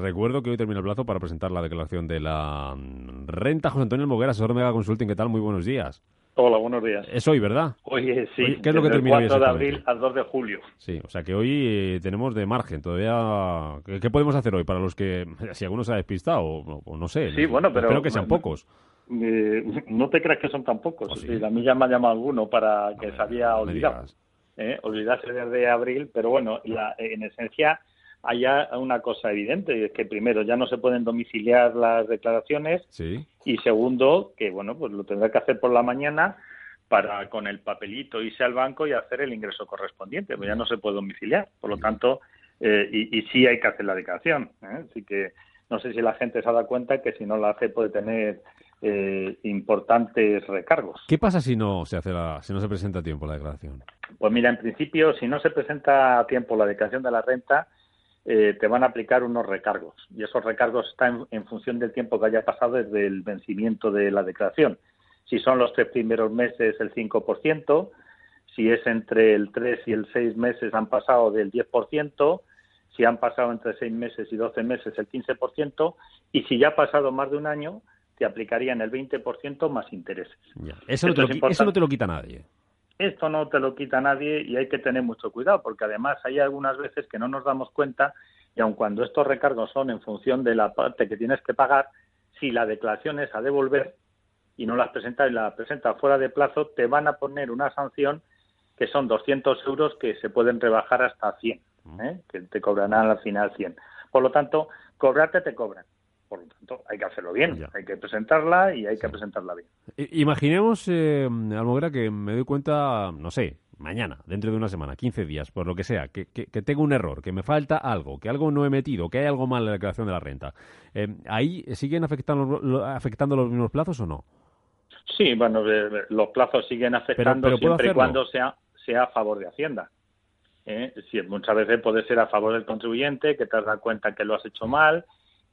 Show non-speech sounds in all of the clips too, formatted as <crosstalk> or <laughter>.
Recuerdo que hoy termina el plazo para presentar la declaración de la renta. José Antonio Almoguera, asesor Mega Consulting, ¿qué tal? Muy buenos días. Hola, buenos días. Es hoy, ¿verdad? Hoy sí. ¿Qué es lo que termina el hoy 4 de abril al 2 de julio. Sí, o sea que hoy eh, tenemos de margen todavía. ¿Qué, qué podemos hacer hoy para los que, <laughs> si alguno se ha despistado o, o no sé? Sí, bueno, pero- Espero que sean pocos. Eh, no te creas que son tan pocos. Oh, sí. Sí, a mí ya me ha llamado alguno para que me- se había olvidado. ¿eh? Olvidarse desde abril, pero bueno, la- en esencia hay ya una cosa evidente, y es que primero ya no se pueden domiciliar las declaraciones Sí. y segundo, que bueno, pues lo tendrá que hacer por la mañana para con el papelito irse al banco y hacer el ingreso correspondiente, pues ya no se puede domiciliar, por lo tanto, eh, y, y sí hay que hacer la declaración, ¿eh? así que no sé si la gente se ha dado cuenta que si no la hace puede tener eh, importantes recargos. ¿Qué pasa si no se hace la, si no se presenta a tiempo la declaración? Pues mira, en principio, si no se presenta a tiempo la declaración de la renta, eh, te van a aplicar unos recargos. Y esos recargos están en función del tiempo que haya pasado desde el vencimiento de la declaración. Si son los tres primeros meses, el 5%. Si es entre el 3 y el 6 meses, han pasado del 10%. Si han pasado entre 6 meses y 12 meses, el 15%. Y si ya ha pasado más de un año, te aplicarían el 20% más intereses. Ya. Eso, no Esto te lo, es qui- importante. eso no te lo quita nadie. Esto no te lo quita nadie y hay que tener mucho cuidado porque además hay algunas veces que no nos damos cuenta y aun cuando estos recargos son en función de la parte que tienes que pagar, si la declaración es a devolver y no las presentas y la presentas fuera de plazo, te van a poner una sanción que son 200 euros que se pueden rebajar hasta 100, ¿eh? que te cobrarán al final 100. Por lo tanto, cobrarte te cobran. Por lo tanto, hay que hacerlo bien, Ya. hay que presentarla y hay que presentarla bien. Imaginemos, eh, Almoguera, que me doy cuenta, no sé, mañana, dentro de una semana, 15 días, por lo que sea, que, que- que tengo un error, que me falta algo, que algo no he metido, que hay algo mal en la declaración de la renta. Eh, ¿Ahí siguen afectando, lo- afectando los mismos plazos o no? Sí, bueno, eh, los plazos siguen afectando pero ¿puedo siempre y cuando sea, sea a favor de Hacienda. ¿eh? Sí, muchas veces puede ser a favor del contribuyente, que te has dado cuenta que lo has hecho mal,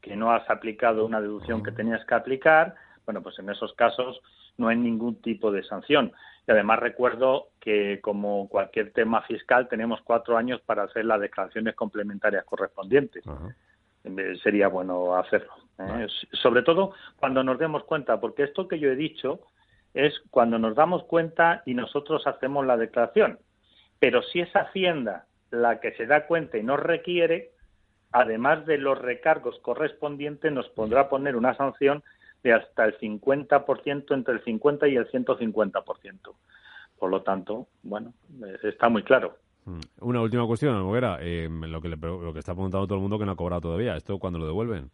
que no has aplicado una deducción que tenías que aplicar. Bueno, pues en esos casos no hay ningún tipo de sanción. Y además recuerdo que, como cualquier tema fiscal, tenemos cuatro años para hacer las declaraciones complementarias correspondientes eh, sería bueno hacerlo. ¿eh? Vale. Sobre todo cuando nos demos cuenta, porque esto que yo he dicho es cuando nos damos cuenta y nosotros hacemos la declaración. Pero si es Hacienda la que se da cuenta y nos requiere, además de los recargos correspondientes, nos podrá poner una sanción de hasta el 50%, entre el 50 y el 150%. Por lo tanto, bueno, eh, está muy claro. Mm. Una última cuestión, Almoguera. Eh, lo, que le pre- lo que está preguntando todo el mundo que no ha cobrado todavía. ¿Esto cuándo lo devuelven?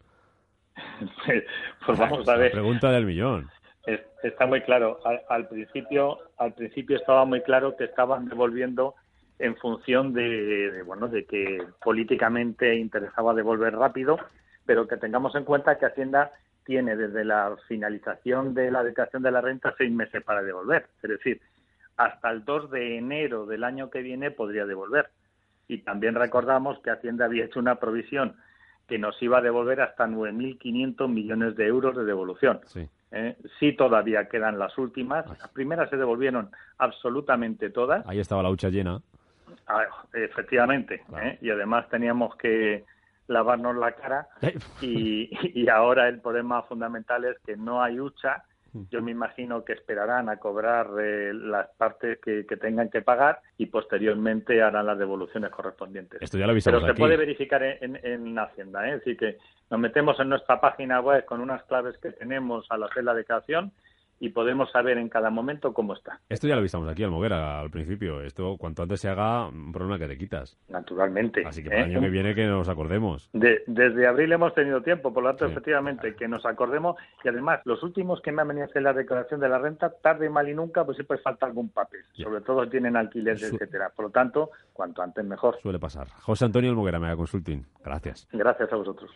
<laughs> pues vamos a La ver. pregunta del millón. Es- Está muy claro. Al, al principio, al principio estaba muy claro que estaban devolviendo en función de, de, bueno, de que políticamente interesaba devolver rápido, pero que tengamos en cuenta que Hacienda tiene desde la finalización de la declaración de la renta seis meses para devolver. Es decir, hasta el 2 de enero del año que viene podría devolver. Y también recordamos que Hacienda había hecho una provisión que nos iba a devolver hasta 9.500 millones de euros de devolución. Sí. ¿eh? Sí, todavía quedan las últimas. Las primeras se devolvieron absolutamente todas. Ahí estaba la hucha llena. Ah, efectivamente. Claro. ¿eh? Y además teníamos que lavarnos la cara. Y, y ahora el problema fundamental es que no hay hucha. Yo me imagino que esperarán a cobrar eh, las partes que, que tengan que pagar y posteriormente harán las devoluciones correspondientes. Esto ya lo Pero se aquí. puede verificar en, en- en Hacienda, ¿eh? Así que nos metemos en nuestra página web con unas claves que tenemos al hacer la declaración y podemos saber en cada momento cómo está. Esto ya lo avisamos aquí, Almoguera, al principio. Esto, cuanto antes se haga, un problema que te quitas. Naturalmente. Así que para el ¿eh? año que viene que nos acordemos. De- desde abril hemos tenido tiempo, por lo tanto, Sí. efectivamente, que nos acordemos. Y además, los últimos que me han venido a hacer la declaración de la renta, tarde, mal y nunca, pues siempre falta algún papel. Sobre todo tienen alquileres, Su- etcétera. Por lo tanto, cuanto antes mejor. Suele pasar. José Antonio Almoguera, Mega Consulting. Gracias. Gracias a vosotros.